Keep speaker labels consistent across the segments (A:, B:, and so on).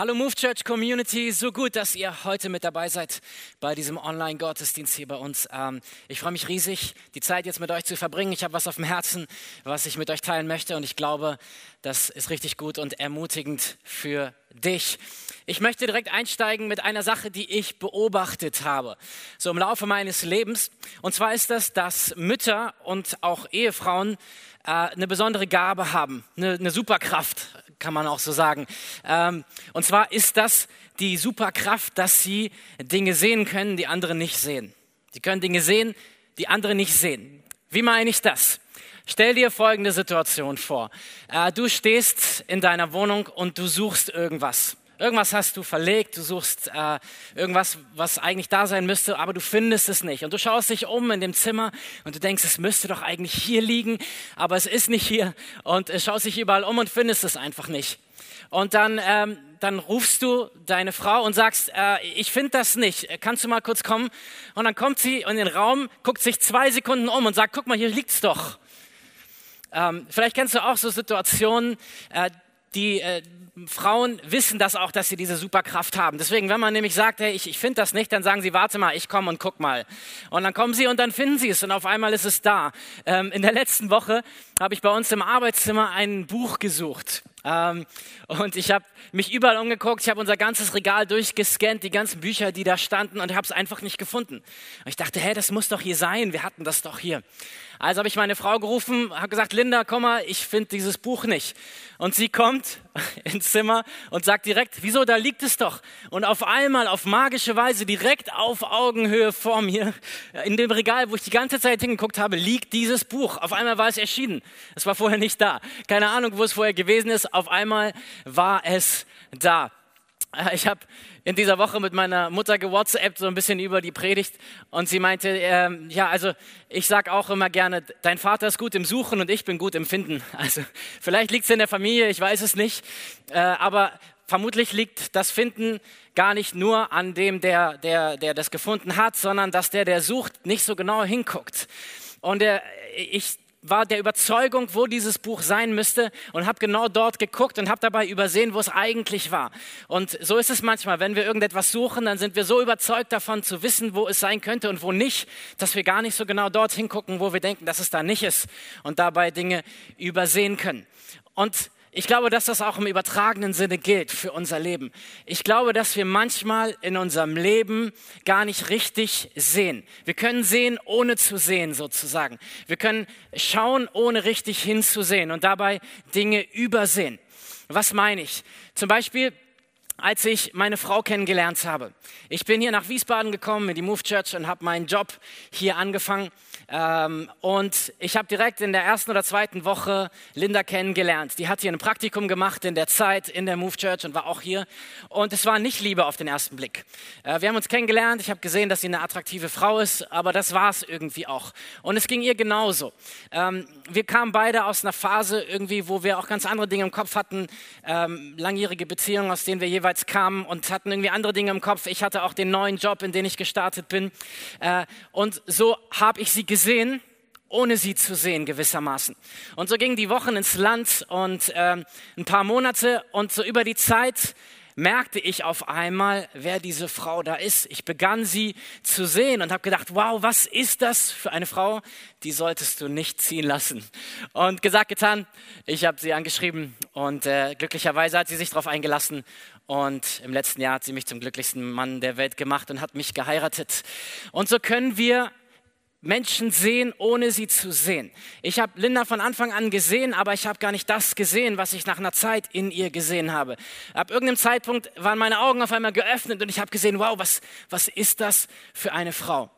A: Hallo Move Church Community, so gut, dass ihr heute mit dabei seid bei diesem Online-Gottesdienst hier bei uns. Ähm, ich freue mich riesig, die Zeit jetzt mit euch zu verbringen. Ich habe was auf dem Herzen, was ich mit euch teilen möchte und ich glaube, das ist richtig gut und ermutigend für dich. Ich möchte direkt einsteigen mit einer Sache, die ich beobachtet habe, so im Laufe meines Lebens. Und zwar ist das, dass Mütter und auch Ehefrauen äh, eine besondere Gabe haben, eine, eine Superkraft, kann man auch so sagen. Ähm, und zwar ist das die Superkraft, dass sie Dinge sehen können, die andere nicht sehen. Sie können Dinge sehen, die andere nicht sehen. Wie meine ich das? Stell dir folgende Situation vor. Äh, du stehst in deiner Wohnung und du suchst irgendwas. Irgendwas hast du verlegt, du suchst äh, irgendwas, was eigentlich da sein müsste, aber du findest es nicht. Und du schaust dich um in dem Zimmer und du denkst, es müsste doch eigentlich hier liegen, aber es ist nicht hier. Und äh, schaust dich überall um und findest es einfach nicht. Und dann, ähm, dann rufst du deine Frau und sagst, äh, ich finde das nicht, kannst du mal kurz kommen? Und dann kommt sie in den Raum, guckt sich zwei Sekunden um und sagt, guck mal, hier liegt's doch. Ähm, vielleicht kennst du auch so Situationen, äh, die äh, Frauen wissen das auch, dass sie diese Superkraft haben. Deswegen, wenn man nämlich sagt, hey, ich, ich finde das nicht, dann sagen sie, warte mal, ich komme und guck mal. Und dann kommen sie und dann finden sie es und auf einmal ist es da. Ähm, in der letzten Woche habe ich bei uns im Arbeitszimmer ein Buch gesucht. Ähm, und ich habe mich überall umgeguckt, ich habe unser ganzes Regal durchgescannt, die ganzen Bücher, die da standen und habe es einfach nicht gefunden. Und ich dachte, hä, das muss doch hier sein, wir hatten das doch hier. Also habe ich meine Frau gerufen, habe gesagt, Linda, komm mal, ich finde dieses Buch nicht. Und sie kommt ins Zimmer und sagt direkt, wieso, da liegt es doch. Und auf einmal, auf magische Weise, direkt auf Augenhöhe vor mir, in dem Regal, wo ich die ganze Zeit hingeguckt habe, liegt dieses Buch. Auf einmal war es erschienen. Es war vorher nicht da. Keine Ahnung, wo es vorher gewesen ist. Auf einmal war es da. Äh, ich habe in dieser Woche mit meiner Mutter gewhatsappt so ein bisschen über die Predigt und sie meinte, äh, ja, also ich sag auch immer gerne, dein Vater ist gut im Suchen und ich bin gut im Finden. Also vielleicht liegt es in der Familie, ich weiß es nicht, äh, aber vermutlich liegt das Finden gar nicht nur an dem, der, der, der das gefunden hat, sondern dass der, der sucht, nicht so genau hinguckt. Und der, ich war der Überzeugung, wo dieses Buch sein müsste und habe genau dort geguckt und habe dabei übersehen, wo es eigentlich war. Und so ist es manchmal, wenn wir irgendetwas suchen, dann sind wir so überzeugt davon zu wissen, wo es sein könnte und wo nicht, dass wir gar nicht so genau dort hingucken, wo wir denken, dass es da nicht ist und dabei Dinge übersehen können. Und ich glaube, dass das auch im übertragenen Sinne gilt für unser Leben. Ich glaube, dass wir manchmal in unserem Leben gar nicht richtig sehen. Wir können sehen, ohne zu sehen, sozusagen. Wir können schauen, ohne richtig hinzusehen und dabei Dinge übersehen. Was meine ich? Zum Beispiel, als ich meine Frau kennengelernt habe. Ich bin hier nach Wiesbaden gekommen, in die Move Church und habe meinen Job hier angefangen. Ähm, und ich habe direkt in der ersten oder zweiten Woche Linda kennengelernt. Die hat hier ein Praktikum gemacht in der Zeit in der Move Church und war auch hier. Und es war nicht Liebe auf den ersten Blick. Äh, wir haben uns kennengelernt. Ich habe gesehen, dass sie eine attraktive Frau ist, aber das war es irgendwie auch. Und es ging ihr genauso. Ähm, wir kamen beide aus einer Phase irgendwie, wo wir auch ganz andere Dinge im Kopf hatten. Ähm, langjährige Beziehungen, aus denen wir jeweils kamen und hatten irgendwie andere Dinge im Kopf. Ich hatte auch den neuen Job, in den ich gestartet bin. Äh, und so habe ich sie gesehen gesehen, ohne sie zu sehen gewissermaßen. Und so gingen die Wochen ins Land und ähm, ein paar Monate und so über die Zeit merkte ich auf einmal, wer diese Frau da ist. Ich begann sie zu sehen und habe gedacht, wow, was ist das für eine Frau? Die solltest du nicht ziehen lassen. Und gesagt, getan, ich habe sie angeschrieben und äh, glücklicherweise hat sie sich darauf eingelassen. Und im letzten Jahr hat sie mich zum glücklichsten Mann der Welt gemacht und hat mich geheiratet. Und so können wir Menschen sehen, ohne sie zu sehen. Ich habe Linda von Anfang an gesehen, aber ich habe gar nicht das gesehen, was ich nach einer Zeit in ihr gesehen habe. Ab irgendeinem Zeitpunkt waren meine Augen auf einmal geöffnet und ich habe gesehen, wow, was, was ist das für eine Frau?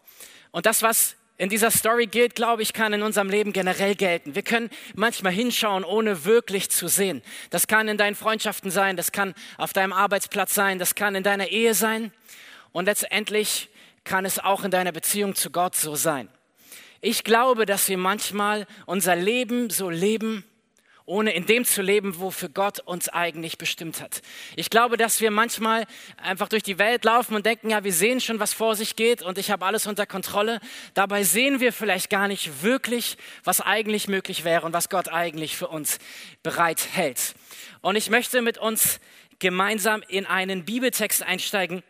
A: Und das, was in dieser Story gilt, glaube ich, kann in unserem Leben generell gelten. Wir können manchmal hinschauen, ohne wirklich zu sehen. Das kann in deinen Freundschaften sein, das kann auf deinem Arbeitsplatz sein, das kann in deiner Ehe sein. Und letztendlich kann es auch in deiner Beziehung zu Gott so sein. Ich glaube, dass wir manchmal unser Leben so leben, ohne in dem zu leben, wofür Gott uns eigentlich bestimmt hat. Ich glaube, dass wir manchmal einfach durch die Welt laufen und denken, ja, wir sehen schon, was vor sich geht und ich habe alles unter Kontrolle. Dabei sehen wir vielleicht gar nicht wirklich, was eigentlich möglich wäre und was Gott eigentlich für uns bereit hält. Und ich möchte mit uns gemeinsam in einen Bibeltext einsteigen,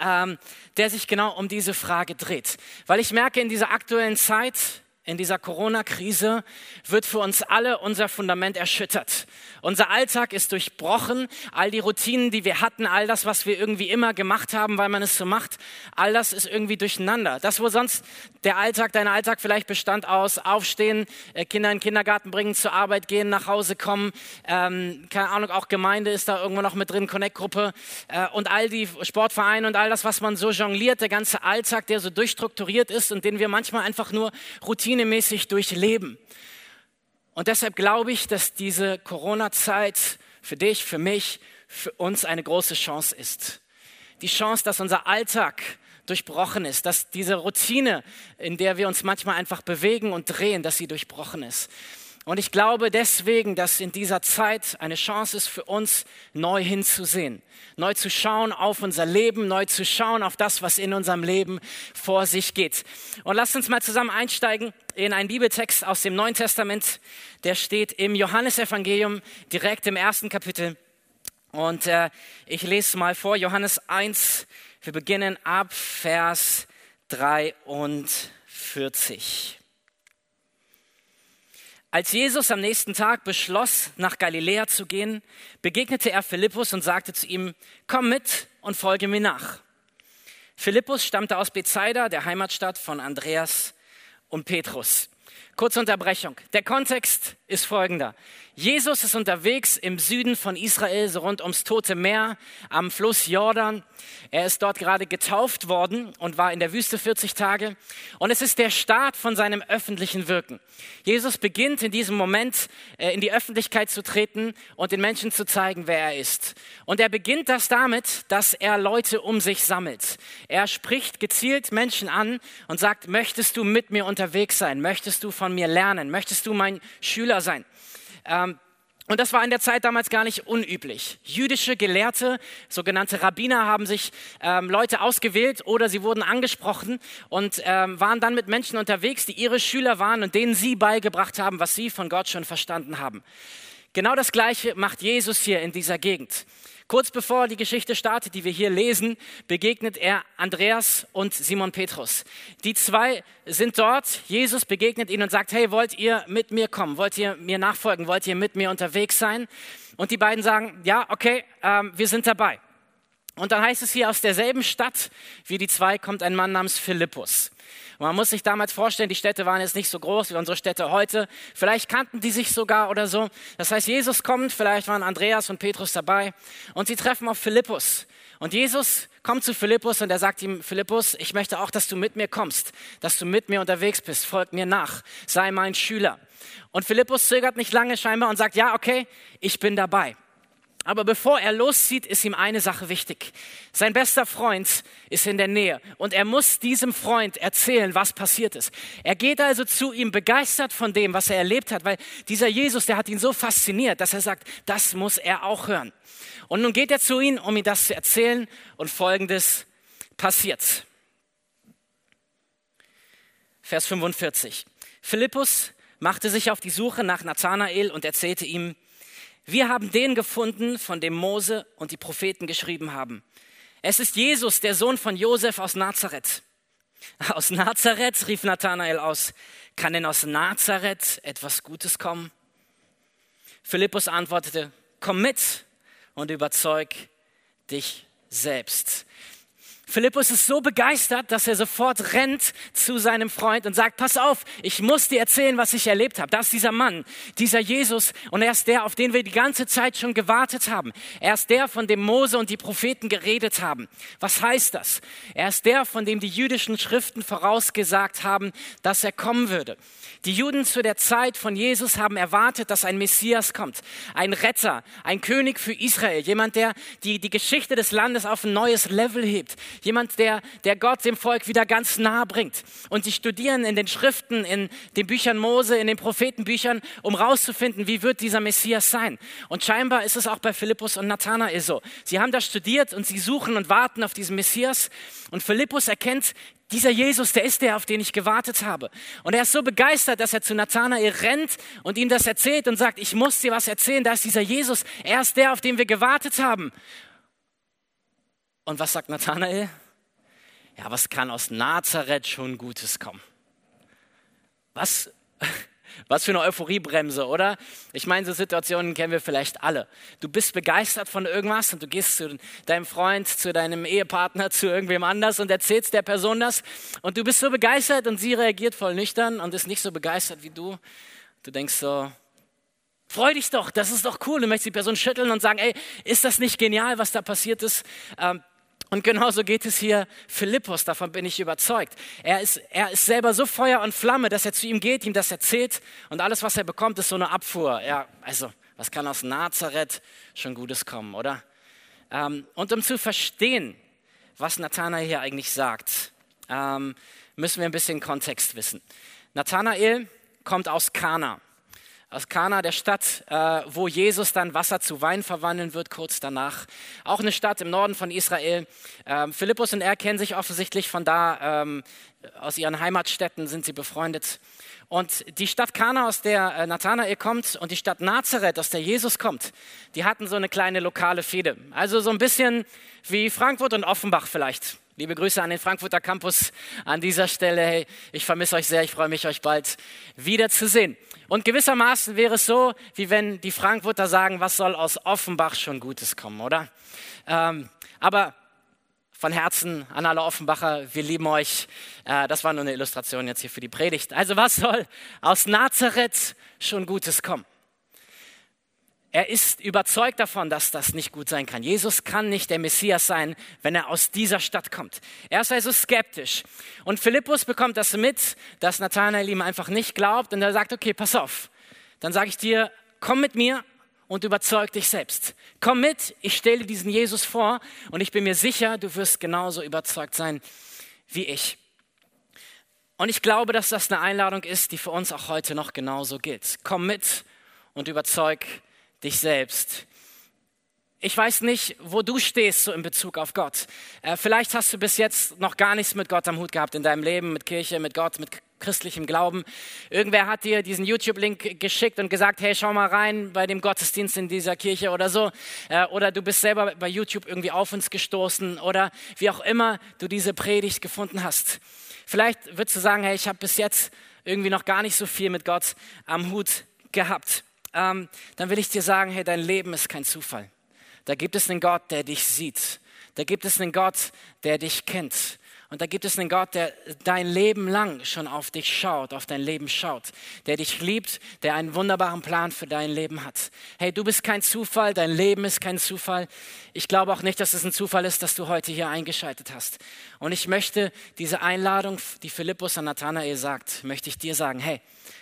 A: ähm, der sich genau um diese Frage dreht. Weil ich merke, in dieser aktuellen Zeit, in dieser Corona-Krise wird für uns alle unser Fundament erschüttert. Unser Alltag ist durchbrochen. All die Routinen, die wir hatten, all das, was wir irgendwie immer gemacht haben, weil man es so macht, all das ist irgendwie durcheinander. Das, wo sonst der Alltag, dein Alltag vielleicht bestand aus Aufstehen, äh, Kinder in den Kindergarten bringen, zur Arbeit gehen, nach Hause kommen, ähm, keine Ahnung, auch Gemeinde ist da irgendwo noch mit drin, Connect-Gruppe äh, und all die Sportvereine und all das, was man so jongliert, der ganze Alltag, der so durchstrukturiert ist und den wir manchmal einfach nur routinemäßig durchleben. Und deshalb glaube ich, dass diese Corona-Zeit für dich, für mich, für uns eine große Chance ist. Die Chance, dass unser Alltag durchbrochen ist, dass diese Routine, in der wir uns manchmal einfach bewegen und drehen, dass sie durchbrochen ist. Und ich glaube deswegen, dass in dieser Zeit eine Chance ist für uns, neu hinzusehen, neu zu schauen auf unser Leben, neu zu schauen auf das, was in unserem Leben vor sich geht. Und lasst uns mal zusammen einsteigen in einen Bibeltext aus dem Neuen Testament. Der steht im Johannesevangelium direkt im ersten Kapitel. Und äh, ich lese mal vor, Johannes 1, wir beginnen ab Vers 43. Als Jesus am nächsten Tag beschloss, nach Galiläa zu gehen, begegnete er Philippus und sagte zu ihm, komm mit und folge mir nach. Philippus stammte aus Bethsaida, der Heimatstadt von Andreas und Petrus. Kurze Unterbrechung. Der Kontext ist folgender. Jesus ist unterwegs im Süden von Israel, so rund ums Tote Meer, am Fluss Jordan. Er ist dort gerade getauft worden und war in der Wüste 40 Tage. Und es ist der Start von seinem öffentlichen Wirken. Jesus beginnt in diesem Moment äh, in die Öffentlichkeit zu treten und den Menschen zu zeigen, wer er ist. Und er beginnt das damit, dass er Leute um sich sammelt. Er spricht gezielt Menschen an und sagt, möchtest du mit mir unterwegs sein? Möchtest du von mir lernen? Möchtest du mein Schüler sein? Ähm, und das war in der Zeit damals gar nicht unüblich. Jüdische Gelehrte, sogenannte Rabbiner, haben sich ähm, Leute ausgewählt oder sie wurden angesprochen und ähm, waren dann mit Menschen unterwegs, die ihre Schüler waren und denen sie beigebracht haben, was sie von Gott schon verstanden haben. Genau das Gleiche macht Jesus hier in dieser Gegend. Kurz bevor die Geschichte startet, die wir hier lesen, begegnet er Andreas und Simon Petrus. Die zwei sind dort. Jesus begegnet ihnen und sagt, hey, wollt ihr mit mir kommen? Wollt ihr mir nachfolgen? Wollt ihr mit mir unterwegs sein? Und die beiden sagen, ja, okay, ähm, wir sind dabei. Und dann heißt es hier, aus derselben Stadt wie die zwei kommt ein Mann namens Philippus. Und man muss sich damals vorstellen, die Städte waren jetzt nicht so groß wie unsere Städte heute. Vielleicht kannten die sich sogar oder so. Das heißt, Jesus kommt, vielleicht waren Andreas und Petrus dabei und sie treffen auf Philippus. Und Jesus kommt zu Philippus und er sagt ihm, Philippus, ich möchte auch, dass du mit mir kommst, dass du mit mir unterwegs bist, folg mir nach, sei mein Schüler. Und Philippus zögert nicht lange scheinbar und sagt, ja, okay, ich bin dabei. Aber bevor er loszieht, ist ihm eine Sache wichtig. Sein bester Freund ist in der Nähe und er muss diesem Freund erzählen, was passiert ist. Er geht also zu ihm begeistert von dem, was er erlebt hat, weil dieser Jesus, der hat ihn so fasziniert, dass er sagt, das muss er auch hören. Und nun geht er zu ihm, um ihm das zu erzählen und folgendes passiert. Vers 45. Philippus machte sich auf die Suche nach Nathanael und erzählte ihm, wir haben den gefunden, von dem Mose und die Propheten geschrieben haben. Es ist Jesus, der Sohn von Josef aus Nazareth. Aus Nazareth, rief Nathanael aus. Kann denn aus Nazareth etwas Gutes kommen? Philippus antwortete, komm mit und überzeug dich selbst. Philippus ist so begeistert, dass er sofort rennt zu seinem Freund und sagt, pass auf, ich muss dir erzählen, was ich erlebt habe. Das ist dieser Mann, dieser Jesus und er ist der, auf den wir die ganze Zeit schon gewartet haben. Er ist der, von dem Mose und die Propheten geredet haben. Was heißt das? Er ist der, von dem die jüdischen Schriften vorausgesagt haben, dass er kommen würde. Die Juden zu der Zeit von Jesus haben erwartet, dass ein Messias kommt, ein Retter, ein König für Israel, jemand, der die, die Geschichte des Landes auf ein neues Level hebt, Jemand, der, der Gott dem Volk wieder ganz nahe bringt. Und sie studieren in den Schriften, in den Büchern Mose, in den Prophetenbüchern, um rauszufinden, wie wird dieser Messias sein. Und scheinbar ist es auch bei Philippus und Nathanael so. Sie haben das studiert und sie suchen und warten auf diesen Messias. Und Philippus erkennt, dieser Jesus, der ist der, auf den ich gewartet habe. Und er ist so begeistert, dass er zu Nathanael rennt und ihm das erzählt und sagt, ich muss dir was erzählen, da ist dieser Jesus, er ist der, auf den wir gewartet haben. Und was sagt Nathanael? Ja, was kann aus Nazareth schon Gutes kommen? Was, was für eine Euphoriebremse, oder? Ich meine, so Situationen kennen wir vielleicht alle. Du bist begeistert von irgendwas und du gehst zu deinem Freund, zu deinem Ehepartner, zu irgendwem anders und erzählst der Person das. Und du bist so begeistert und sie reagiert voll nüchtern und ist nicht so begeistert wie du. Du denkst so, freu dich doch, das ist doch cool. Du möchtest die Person schütteln und sagen, ey, ist das nicht genial, was da passiert ist? Ähm, und genauso geht es hier Philippus, davon bin ich überzeugt. Er ist, er ist selber so Feuer und Flamme, dass er zu ihm geht, ihm das erzählt und alles, was er bekommt, ist so eine Abfuhr. Ja, also, was kann aus Nazareth schon Gutes kommen, oder? Ähm, und um zu verstehen, was Nathanael hier eigentlich sagt, ähm, müssen wir ein bisschen Kontext wissen. Nathanael kommt aus Kana aus Kana, der Stadt, äh, wo Jesus dann Wasser zu Wein verwandeln wird, kurz danach. Auch eine Stadt im Norden von Israel. Ähm, Philippus und er kennen sich offensichtlich von da, ähm, aus ihren Heimatstädten sind sie befreundet. Und die Stadt Kana, aus der äh, Nathanael kommt, und die Stadt Nazareth, aus der Jesus kommt, die hatten so eine kleine lokale Fehde. Also so ein bisschen wie Frankfurt und Offenbach vielleicht. Liebe Grüße an den Frankfurter Campus an dieser Stelle. Hey, ich vermisse euch sehr. Ich freue mich, euch bald wiederzusehen. Und gewissermaßen wäre es so, wie wenn die Frankfurter sagen, was soll aus Offenbach schon Gutes kommen, oder? Ähm, aber von Herzen an alle Offenbacher, wir lieben euch. Äh, das war nur eine Illustration jetzt hier für die Predigt. Also was soll aus Nazareth schon Gutes kommen? Er ist überzeugt davon, dass das nicht gut sein kann. Jesus kann nicht der Messias sein, wenn er aus dieser Stadt kommt. Er ist also skeptisch. Und Philippus bekommt das mit, dass Nathanael ihm einfach nicht glaubt. Und er sagt, okay, pass auf. Dann sage ich dir, komm mit mir und überzeug dich selbst. Komm mit, ich stelle diesen Jesus vor und ich bin mir sicher, du wirst genauso überzeugt sein wie ich. Und ich glaube, dass das eine Einladung ist, die für uns auch heute noch genauso gilt. Komm mit und überzeug dich dich selbst. Ich weiß nicht, wo du stehst so in Bezug auf Gott. Äh, vielleicht hast du bis jetzt noch gar nichts mit Gott am Hut gehabt in deinem Leben, mit Kirche, mit Gott, mit christlichem Glauben. Irgendwer hat dir diesen YouTube-Link geschickt und gesagt, hey, schau mal rein bei dem Gottesdienst in dieser Kirche oder so. Äh, oder du bist selber bei YouTube irgendwie auf uns gestoßen oder wie auch immer du diese Predigt gefunden hast. Vielleicht würdest du sagen, hey, ich habe bis jetzt irgendwie noch gar nicht so viel mit Gott am Hut gehabt ähm, dann will ich dir sagen, hey, dein Leben ist kein Zufall. Da gibt es einen Gott, der dich sieht. Da gibt es einen Gott, der dich kennt. Und da gibt es einen Gott, der dein Leben lang schon auf dich schaut, auf dein Leben schaut, der dich liebt, der einen wunderbaren Plan für dein Leben hat. Hey, du bist kein Zufall, dein Leben ist kein Zufall. Ich glaube auch nicht, dass es ein Zufall ist, dass du heute hier eingeschaltet hast. Und ich möchte diese Einladung, die Philippus an Nathanael sagt, möchte ich dir sagen, hey,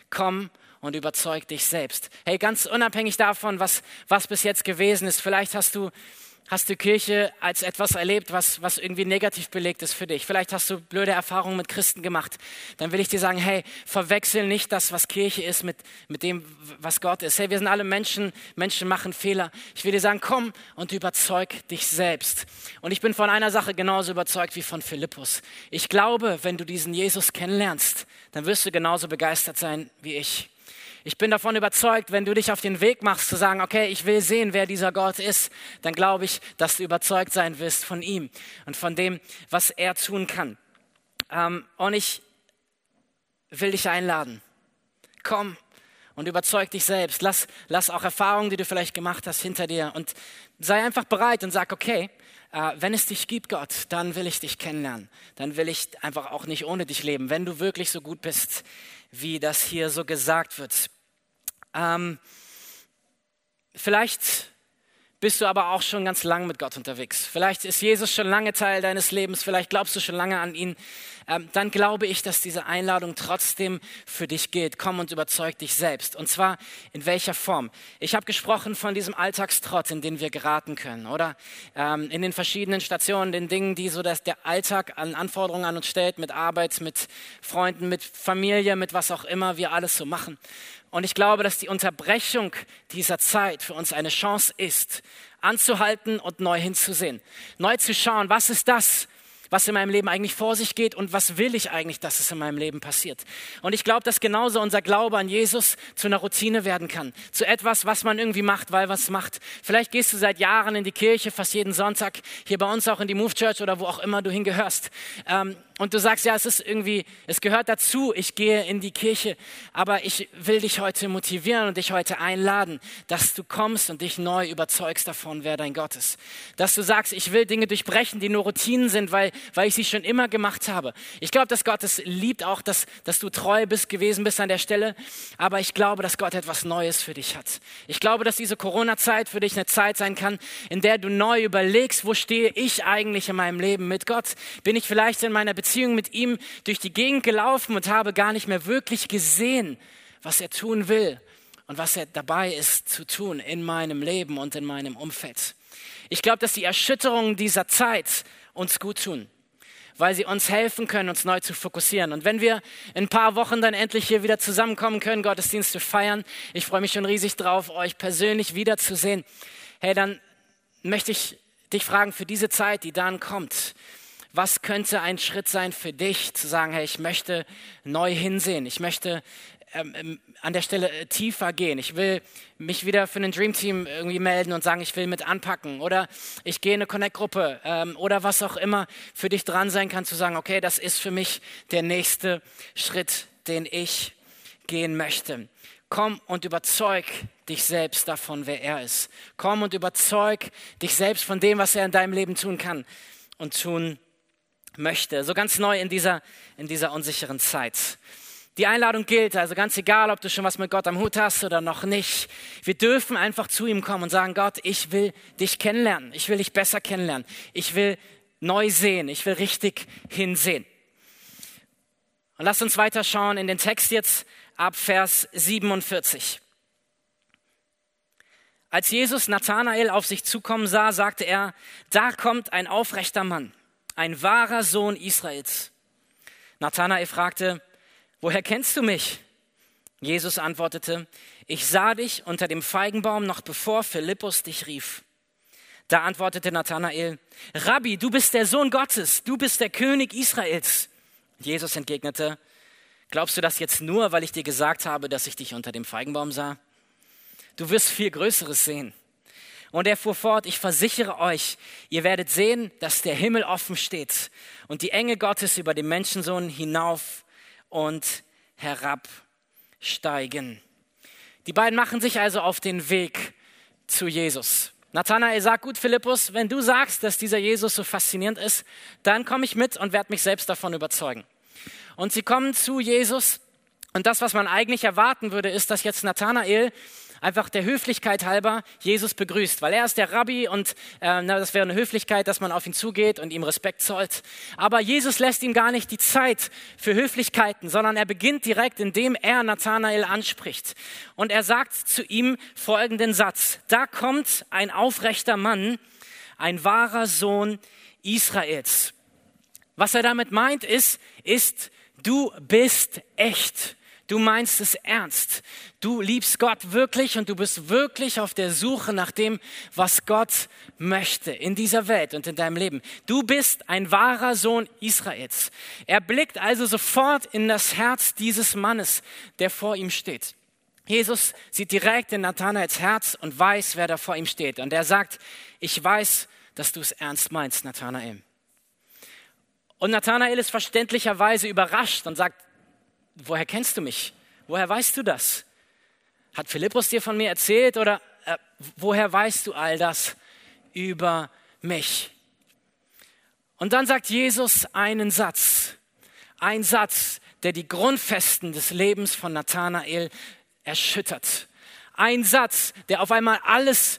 A: komm und überzeug dich selbst. Hey, ganz unabhängig davon, was, was bis jetzt gewesen ist, vielleicht hast du, hast du Kirche als etwas erlebt, was, was irgendwie negativ belegt ist für dich. Vielleicht hast du blöde Erfahrungen mit Christen gemacht. Dann will ich dir sagen, hey, verwechsel nicht das, was Kirche ist, mit, mit dem, was Gott ist. Hey, wir sind alle Menschen, Menschen machen Fehler. Ich will dir sagen, komm und überzeug dich selbst. Und ich bin von einer Sache genauso überzeugt wie von Philippus. Ich glaube, wenn du diesen Jesus kennenlernst, dann wirst du genauso begeistert sein wie ich. Ich bin davon überzeugt, wenn du dich auf den Weg machst zu sagen, okay, ich will sehen, wer dieser Gott ist, dann glaube ich, dass du überzeugt sein wirst von ihm und von dem, was er tun kann. Ähm, und ich will dich einladen. Komm und überzeug dich selbst. Lass, lass auch Erfahrungen, die du vielleicht gemacht hast, hinter dir und sei einfach bereit und sag, okay, äh, wenn es dich gibt, Gott, dann will ich dich kennenlernen. Dann will ich einfach auch nicht ohne dich leben, wenn du wirklich so gut bist, wie das hier so gesagt wird. Ähm, vielleicht bist du aber auch schon ganz lang mit Gott unterwegs. Vielleicht ist Jesus schon lange Teil deines Lebens, vielleicht glaubst du schon lange an ihn. Ähm, dann glaube ich, dass diese Einladung trotzdem für dich gilt. Komm und überzeug dich selbst. Und zwar in welcher Form? Ich habe gesprochen von diesem Alltagstrott, in den wir geraten können, oder? Ähm, in den verschiedenen Stationen, den Dingen, die so dass der Alltag an Anforderungen an uns stellt, mit Arbeit, mit Freunden, mit Familie, mit was auch immer wir alles so machen. Und ich glaube, dass die Unterbrechung dieser Zeit für uns eine Chance ist, anzuhalten und neu hinzusehen. Neu zu schauen, was ist das, was in meinem Leben eigentlich vor sich geht und was will ich eigentlich, dass es in meinem Leben passiert. Und ich glaube, dass genauso unser Glaube an Jesus zu einer Routine werden kann, zu etwas, was man irgendwie macht, weil was macht. Vielleicht gehst du seit Jahren in die Kirche, fast jeden Sonntag, hier bei uns auch in die Move Church oder wo auch immer du hingehörst. Ähm, und du sagst, ja, es ist irgendwie, es gehört dazu, ich gehe in die Kirche, aber ich will dich heute motivieren und dich heute einladen, dass du kommst und dich neu überzeugst davon, wer dein Gott ist. Dass du sagst, ich will Dinge durchbrechen, die nur Routinen sind, weil, weil ich sie schon immer gemacht habe. Ich glaube, dass Gott es liebt auch, dass, dass du treu bist, gewesen bist an der Stelle, aber ich glaube, dass Gott etwas Neues für dich hat. Ich glaube, dass diese Corona-Zeit für dich eine Zeit sein kann, in der du neu überlegst, wo stehe ich eigentlich in meinem Leben mit Gott? Bin ich vielleicht in meiner Beziehung Beziehung mit ihm durch die Gegend gelaufen und habe gar nicht mehr wirklich gesehen, was er tun will und was er dabei ist zu tun in meinem Leben und in meinem Umfeld. Ich glaube, dass die Erschütterungen dieser Zeit uns gut tun, weil sie uns helfen können, uns neu zu fokussieren. Und wenn wir in ein paar Wochen dann endlich hier wieder zusammenkommen können, Gottesdienste feiern, ich freue mich schon riesig drauf, euch persönlich wiederzusehen. Hey, dann möchte ich dich fragen für diese Zeit, die dann kommt, was könnte ein Schritt sein für dich, zu sagen, hey, ich möchte neu hinsehen, ich möchte ähm, ähm, an der Stelle äh, tiefer gehen. Ich will mich wieder für ein Dream Team irgendwie melden und sagen, ich will mit anpacken. Oder ich gehe in eine Connect-Gruppe ähm, oder was auch immer für dich dran sein kann, zu sagen, okay, das ist für mich der nächste Schritt, den ich gehen möchte. Komm und überzeug dich selbst davon, wer er ist. Komm und überzeug dich selbst von dem, was er in deinem Leben tun kann und tun möchte. So ganz neu in dieser, in dieser unsicheren Zeit. Die Einladung gilt, also ganz egal, ob du schon was mit Gott am Hut hast oder noch nicht. Wir dürfen einfach zu ihm kommen und sagen, Gott, ich will dich kennenlernen. Ich will dich besser kennenlernen. Ich will neu sehen. Ich will richtig hinsehen. Und lass uns weiter schauen in den Text jetzt ab Vers 47. Als Jesus Nathanael auf sich zukommen sah, sagte er, da kommt ein aufrechter Mann ein wahrer Sohn Israels. Nathanael fragte, woher kennst du mich? Jesus antwortete, ich sah dich unter dem Feigenbaum noch bevor Philippus dich rief. Da antwortete Nathanael, Rabbi, du bist der Sohn Gottes, du bist der König Israels. Jesus entgegnete, glaubst du das jetzt nur, weil ich dir gesagt habe, dass ich dich unter dem Feigenbaum sah? Du wirst viel Größeres sehen. Und er fuhr fort, ich versichere euch, ihr werdet sehen, dass der Himmel offen steht und die Enge Gottes über den Menschensohn hinauf und herabsteigen. Die beiden machen sich also auf den Weg zu Jesus. Nathanael sagt, gut, Philippus, wenn du sagst, dass dieser Jesus so faszinierend ist, dann komme ich mit und werde mich selbst davon überzeugen. Und sie kommen zu Jesus und das, was man eigentlich erwarten würde, ist, dass jetzt Nathanael einfach der Höflichkeit halber Jesus begrüßt, weil er ist der Rabbi und äh, na, das wäre eine Höflichkeit, dass man auf ihn zugeht und ihm Respekt zollt. Aber Jesus lässt ihm gar nicht die Zeit für Höflichkeiten, sondern er beginnt direkt, indem er Nathanael anspricht. Und er sagt zu ihm folgenden Satz. Da kommt ein aufrechter Mann, ein wahrer Sohn Israels. Was er damit meint ist, ist, du bist echt. Du meinst es ernst. Du liebst Gott wirklich und du bist wirklich auf der Suche nach dem, was Gott möchte in dieser Welt und in deinem Leben. Du bist ein wahrer Sohn Israels. Er blickt also sofort in das Herz dieses Mannes, der vor ihm steht. Jesus sieht direkt in Nathanaels Herz und weiß, wer da vor ihm steht. Und er sagt, ich weiß, dass du es ernst meinst, Nathanael. Und Nathanael ist verständlicherweise überrascht und sagt, woher kennst du mich? Woher weißt du das? Hat Philippus dir von mir erzählt oder äh, woher weißt du all das über mich? Und dann sagt Jesus einen Satz, ein Satz, der die Grundfesten des Lebens von Nathanael erschüttert. Ein Satz, der auf einmal alles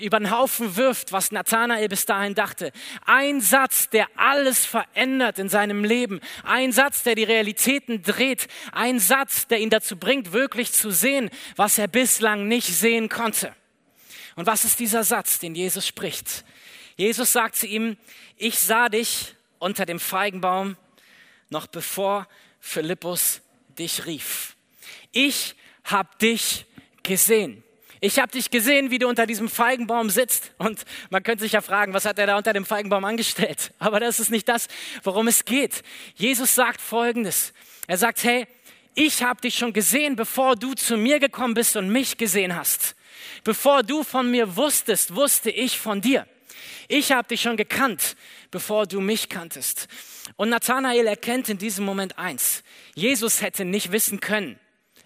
A: über den Haufen wirft, was Nathanael bis dahin dachte. Ein Satz, der alles verändert in seinem Leben. Ein Satz, der die Realitäten dreht. Ein Satz, der ihn dazu bringt, wirklich zu sehen, was er bislang nicht sehen konnte. Und was ist dieser Satz, den Jesus spricht? Jesus sagt zu ihm, ich sah dich unter dem Feigenbaum, noch bevor Philippus dich rief. Ich habe dich gesehen. Ich habe dich gesehen, wie du unter diesem Feigenbaum sitzt. Und man könnte sich ja fragen, was hat er da unter dem Feigenbaum angestellt? Aber das ist nicht das, worum es geht. Jesus sagt Folgendes. Er sagt, hey, ich habe dich schon gesehen, bevor du zu mir gekommen bist und mich gesehen hast. Bevor du von mir wusstest, wusste ich von dir. Ich habe dich schon gekannt, bevor du mich kanntest. Und Nathanael erkennt in diesem Moment eins. Jesus hätte nicht wissen können,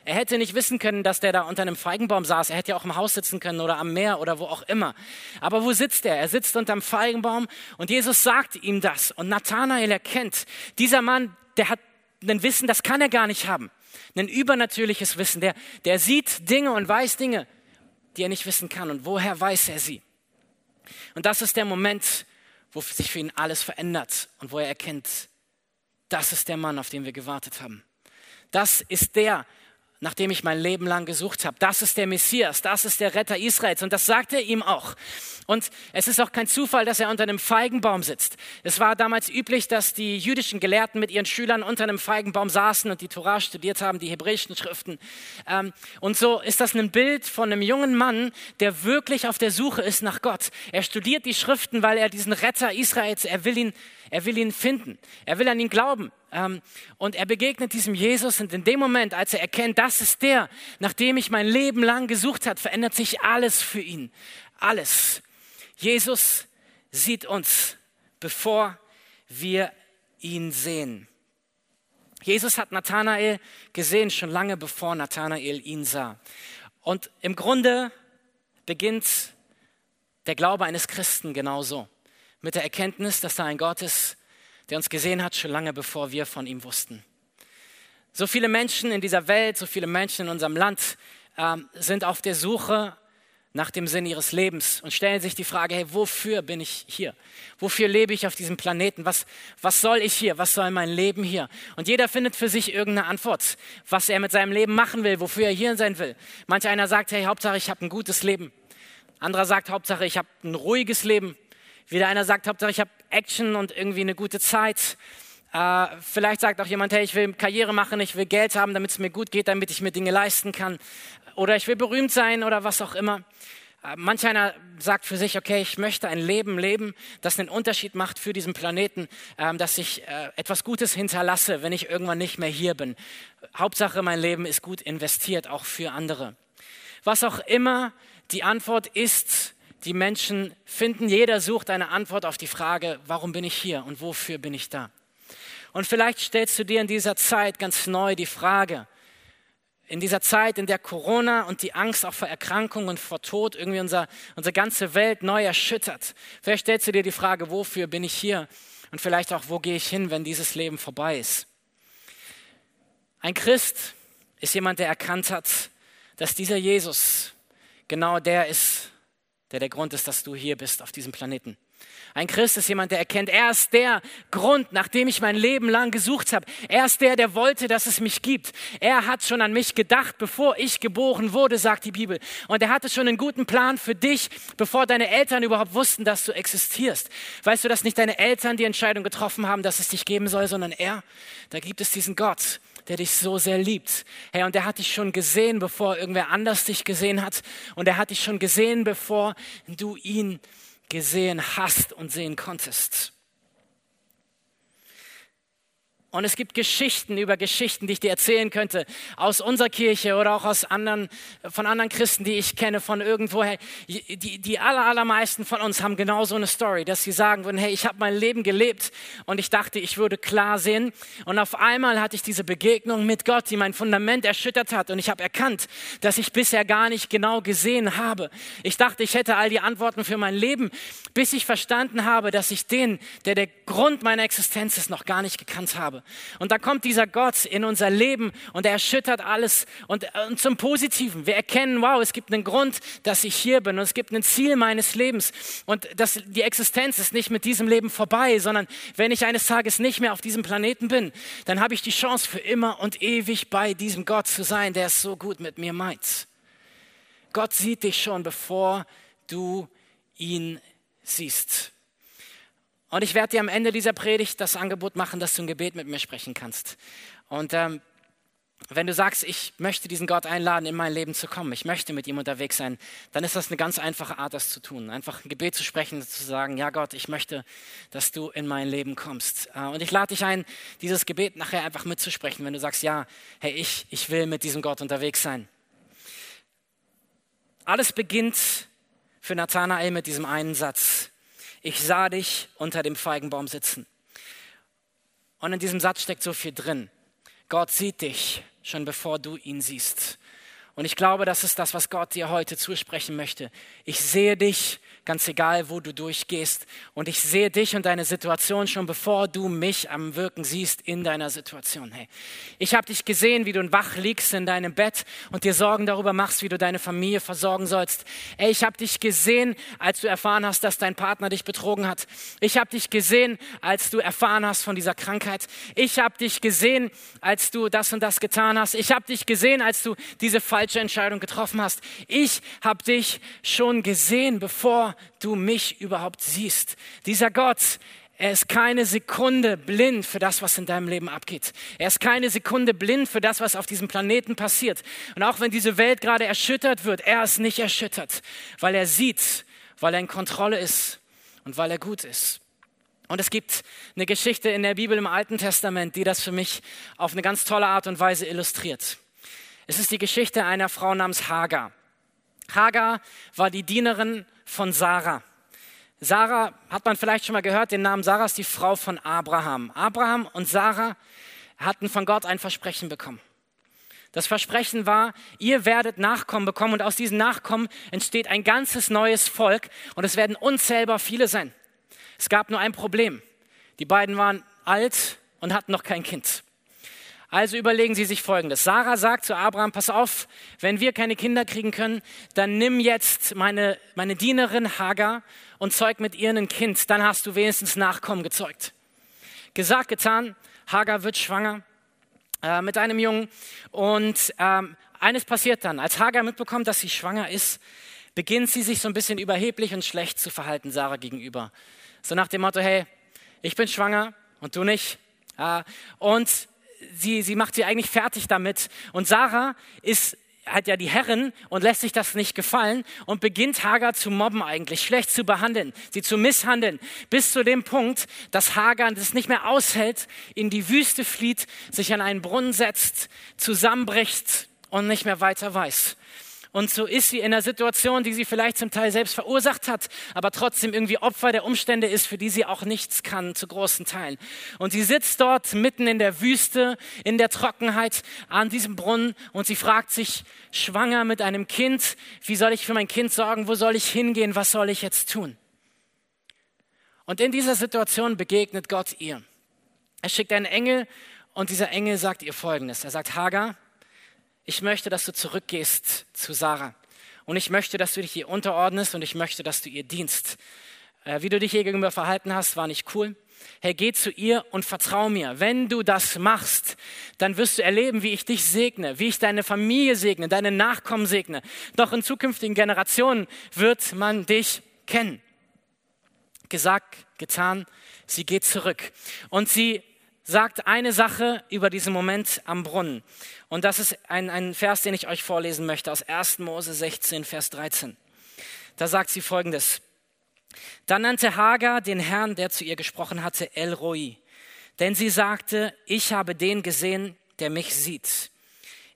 A: er hätte nicht wissen können, dass der da unter einem Feigenbaum saß. Er hätte ja auch im Haus sitzen können oder am Meer oder wo auch immer. Aber wo sitzt er? Er sitzt unter einem Feigenbaum und Jesus sagt ihm das. Und Nathanael erkennt, dieser Mann, der hat ein Wissen, das kann er gar nicht haben. Ein übernatürliches Wissen. Der, der sieht Dinge und weiß Dinge, die er nicht wissen kann. Und woher weiß er sie? Und das ist der Moment, wo sich für ihn alles verändert und wo er erkennt, das ist der Mann, auf den wir gewartet haben. Das ist der, nachdem ich mein Leben lang gesucht habe. Das ist der Messias, das ist der Retter Israels. Und das sagt er ihm auch. Und es ist auch kein Zufall, dass er unter einem Feigenbaum sitzt. Es war damals üblich, dass die jüdischen Gelehrten mit ihren Schülern unter einem Feigenbaum saßen und die Torah studiert haben, die hebräischen Schriften. Ähm, und so ist das ein Bild von einem jungen Mann, der wirklich auf der Suche ist nach Gott. Er studiert die Schriften, weil er diesen Retter Israels, er will ihn, er will ihn finden. Er will an ihn glauben. Ähm, und er begegnet diesem Jesus und in dem Moment, als er erkennt, das ist der, nach dem ich mein Leben lang gesucht habe, verändert sich alles für ihn. Alles. Jesus sieht uns, bevor wir ihn sehen. Jesus hat Nathanael gesehen, schon lange bevor Nathanael ihn sah. Und im Grunde beginnt der Glaube eines Christen genauso. Mit der Erkenntnis, dass da ein Gott ist, der uns gesehen hat, schon lange bevor wir von ihm wussten. So viele Menschen in dieser Welt, so viele Menschen in unserem Land äh, sind auf der Suche nach dem Sinn ihres Lebens und stellen sich die Frage, hey, wofür bin ich hier? Wofür lebe ich auf diesem Planeten? Was, was soll ich hier? Was soll mein Leben hier? Und jeder findet für sich irgendeine Antwort, was er mit seinem Leben machen will, wofür er hier sein will. Manch einer sagt, hey, Hauptsache ich habe ein gutes Leben. Anderer sagt, Hauptsache ich habe ein ruhiges Leben. Wieder einer sagt, Hauptsache ich habe Action und irgendwie eine gute Zeit. Äh, vielleicht sagt auch jemand, hey, ich will Karriere machen, ich will Geld haben, damit es mir gut geht, damit ich mir Dinge leisten kann. Oder ich will berühmt sein oder was auch immer. Äh, manch einer sagt für sich, okay, ich möchte ein Leben leben, das einen Unterschied macht für diesen Planeten, äh, dass ich äh, etwas Gutes hinterlasse, wenn ich irgendwann nicht mehr hier bin. Hauptsache, mein Leben ist gut investiert, auch für andere. Was auch immer die Antwort ist, die Menschen finden. Jeder sucht eine Antwort auf die Frage, warum bin ich hier und wofür bin ich da? Und vielleicht stellst du dir in dieser Zeit ganz neu die Frage, in dieser Zeit, in der Corona und die Angst auch vor Erkrankung und vor Tod irgendwie unser, unsere ganze Welt neu erschüttert. Vielleicht stellst du dir die Frage, wofür bin ich hier? Und vielleicht auch, wo gehe ich hin, wenn dieses Leben vorbei ist? Ein Christ ist jemand, der erkannt hat, dass dieser Jesus genau der ist, der der Grund ist, dass du hier bist auf diesem Planeten. Ein Christ ist jemand, der erkennt, er ist der Grund, nach dem ich mein Leben lang gesucht habe. Er ist der, der wollte, dass es mich gibt. Er hat schon an mich gedacht, bevor ich geboren wurde, sagt die Bibel. Und er hatte schon einen guten Plan für dich, bevor deine Eltern überhaupt wussten, dass du existierst. Weißt du, dass nicht deine Eltern die Entscheidung getroffen haben, dass es dich geben soll, sondern er? Da gibt es diesen Gott, der dich so sehr liebt. Hey, und der hat dich schon gesehen, bevor irgendwer anders dich gesehen hat. Und er hat dich schon gesehen, bevor du ihn gesehen hast und sehen konntest. Und es gibt Geschichten über Geschichten, die ich dir erzählen könnte, aus unserer Kirche oder auch aus anderen, von anderen Christen, die ich kenne, von irgendwoher. Die, die aller, allermeisten von uns haben genau so eine Story, dass sie sagen würden, hey, ich habe mein Leben gelebt und ich dachte, ich würde klar sehen. Und auf einmal hatte ich diese Begegnung mit Gott, die mein Fundament erschüttert hat. Und ich habe erkannt, dass ich bisher gar nicht genau gesehen habe. Ich dachte, ich hätte all die Antworten für mein Leben, bis ich verstanden habe, dass ich den, der der Grund meiner Existenz ist, noch gar nicht gekannt habe. Und da kommt dieser Gott in unser Leben und er erschüttert alles und, und zum Positiven. Wir erkennen, wow, es gibt einen Grund, dass ich hier bin und es gibt ein Ziel meines Lebens und das, die Existenz ist nicht mit diesem Leben vorbei, sondern wenn ich eines Tages nicht mehr auf diesem Planeten bin, dann habe ich die Chance für immer und ewig bei diesem Gott zu sein, der es so gut mit mir meint. Gott sieht dich schon, bevor du ihn siehst. Und ich werde dir am Ende dieser Predigt das Angebot machen, dass du ein Gebet mit mir sprechen kannst. Und ähm, wenn du sagst, ich möchte diesen Gott einladen, in mein Leben zu kommen, ich möchte mit ihm unterwegs sein, dann ist das eine ganz einfache Art, das zu tun. Einfach ein Gebet zu sprechen, zu sagen, ja Gott, ich möchte, dass du in mein Leben kommst. Äh, und ich lade dich ein, dieses Gebet nachher einfach mitzusprechen, wenn du sagst, ja, hey, ich, ich will mit diesem Gott unterwegs sein. Alles beginnt für Nathanael mit diesem einen Satz ich sah dich unter dem Feigenbaum sitzen. Und in diesem Satz steckt so viel drin. Gott sieht dich schon bevor du ihn siehst. Und ich glaube, das ist das, was Gott dir heute zusprechen möchte. Ich sehe dich ganz egal, wo du durchgehst. Und ich sehe dich und deine Situation schon, bevor du mich am Wirken siehst in deiner Situation. Hey, ich habe dich gesehen, wie du wach liegst in deinem Bett und dir Sorgen darüber machst, wie du deine Familie versorgen sollst. Ey, ich habe dich gesehen, als du erfahren hast, dass dein Partner dich betrogen hat. Ich habe dich gesehen, als du erfahren hast von dieser Krankheit. Ich habe dich gesehen, als du das und das getan hast. Ich habe dich gesehen, als du diese falsche Entscheidung getroffen hast. Ich habe dich schon gesehen, bevor du mich überhaupt siehst. Dieser Gott, er ist keine Sekunde blind für das, was in deinem Leben abgeht. Er ist keine Sekunde blind für das, was auf diesem Planeten passiert. Und auch wenn diese Welt gerade erschüttert wird, er ist nicht erschüttert, weil er sieht, weil er in Kontrolle ist und weil er gut ist. Und es gibt eine Geschichte in der Bibel im Alten Testament, die das für mich auf eine ganz tolle Art und Weise illustriert. Es ist die Geschichte einer Frau namens Hagar. Hagar war die Dienerin von Sarah. Sarah hat man vielleicht schon mal gehört, den Namen Sarah ist die Frau von Abraham. Abraham und Sarah hatten von Gott ein Versprechen bekommen. Das Versprechen war, ihr werdet Nachkommen bekommen und aus diesen Nachkommen entsteht ein ganzes neues Volk und es werden unzählbar viele sein. Es gab nur ein Problem. Die beiden waren alt und hatten noch kein Kind. Also überlegen Sie sich Folgendes. Sarah sagt zu Abraham, pass auf, wenn wir keine Kinder kriegen können, dann nimm jetzt meine, meine Dienerin Hagar und zeug mit ihr ein Kind. Dann hast du wenigstens Nachkommen gezeugt. Gesagt, getan. Hagar wird schwanger äh, mit einem Jungen. Und ähm, eines passiert dann. Als Hagar mitbekommt, dass sie schwanger ist, beginnt sie sich so ein bisschen überheblich und schlecht zu verhalten Sarah gegenüber. So nach dem Motto, hey, ich bin schwanger und du nicht. Äh, und sie, sie macht sie eigentlich fertig damit. Und Sarah ist hat ja die Herrin und lässt sich das nicht gefallen und beginnt Hagar zu mobben eigentlich, schlecht zu behandeln, sie zu misshandeln, bis zu dem Punkt, dass Hagar das nicht mehr aushält, in die Wüste flieht, sich an einen Brunnen setzt, zusammenbricht und nicht mehr weiter weiß. Und so ist sie in einer Situation, die sie vielleicht zum Teil selbst verursacht hat, aber trotzdem irgendwie Opfer der Umstände ist, für die sie auch nichts kann, zu großen Teilen. Und sie sitzt dort mitten in der Wüste, in der Trockenheit, an diesem Brunnen und sie fragt sich, schwanger mit einem Kind, wie soll ich für mein Kind sorgen? Wo soll ich hingehen? Was soll ich jetzt tun? Und in dieser Situation begegnet Gott ihr. Er schickt einen Engel und dieser Engel sagt ihr Folgendes. Er sagt, Hagar, ich möchte, dass du zurückgehst zu Sarah. Und ich möchte, dass du dich ihr unterordnest und ich möchte, dass du ihr dienst. Äh, wie du dich ihr gegenüber verhalten hast, war nicht cool. Hey, geh zu ihr und vertrau mir. Wenn du das machst, dann wirst du erleben, wie ich dich segne, wie ich deine Familie segne, deine Nachkommen segne. Doch in zukünftigen Generationen wird man dich kennen. Gesagt, getan, sie geht zurück. Und sie sagt eine Sache über diesen Moment am Brunnen. Und das ist ein, ein Vers, den ich euch vorlesen möchte aus 1. Mose 16, Vers 13. Da sagt sie folgendes. Dann nannte Hagar den Herrn, der zu ihr gesprochen hatte, El Roi. Denn sie sagte, ich habe den gesehen, der mich sieht.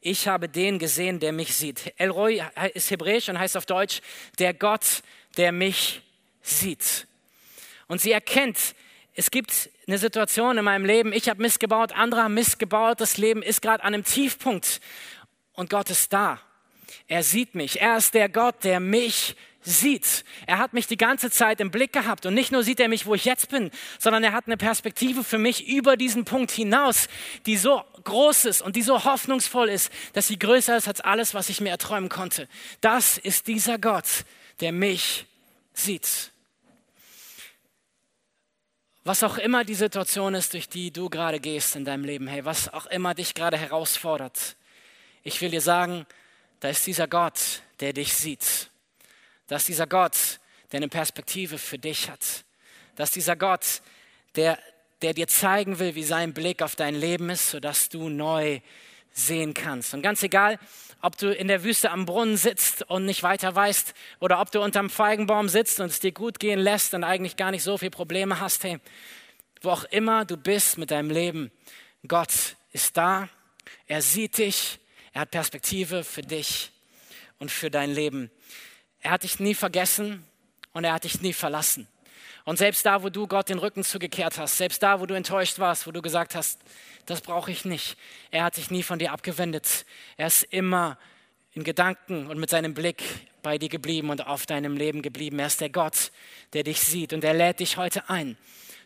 A: Ich habe den gesehen, der mich sieht. El Roi ist hebräisch und heißt auf Deutsch, der Gott, der mich sieht. Und sie erkennt, es gibt eine Situation in meinem Leben, ich habe missgebaut, andere haben missgebaut, das Leben ist gerade an einem Tiefpunkt und Gott ist da. Er sieht mich. Er ist der Gott, der mich sieht. Er hat mich die ganze Zeit im Blick gehabt und nicht nur sieht er mich, wo ich jetzt bin, sondern er hat eine Perspektive für mich über diesen Punkt hinaus, die so groß ist und die so hoffnungsvoll ist, dass sie größer ist als alles, was ich mir erträumen konnte. Das ist dieser Gott, der mich sieht. Was auch immer die Situation ist, durch die du gerade gehst in deinem Leben, hey, was auch immer dich gerade herausfordert, ich will dir sagen, da ist dieser Gott, der dich sieht. Da ist dieser Gott, der eine Perspektive für dich hat. Da ist dieser Gott, der, der dir zeigen will, wie sein Blick auf dein Leben ist, sodass du neu sehen kannst. Und ganz egal, ob du in der Wüste am Brunnen sitzt und nicht weiter weißt oder ob du unterm Feigenbaum sitzt und es dir gut gehen lässt und eigentlich gar nicht so viele Probleme hast, hey, wo auch immer du bist mit deinem Leben, Gott ist da, er sieht dich, er hat Perspektive für dich und für dein Leben. Er hat dich nie vergessen und er hat dich nie verlassen. Und selbst da, wo du Gott den Rücken zugekehrt hast, selbst da, wo du enttäuscht warst, wo du gesagt hast, das brauche ich nicht, er hat sich nie von dir abgewendet. Er ist immer in Gedanken und mit seinem Blick bei dir geblieben und auf deinem Leben geblieben. Er ist der Gott, der dich sieht und er lädt dich heute ein,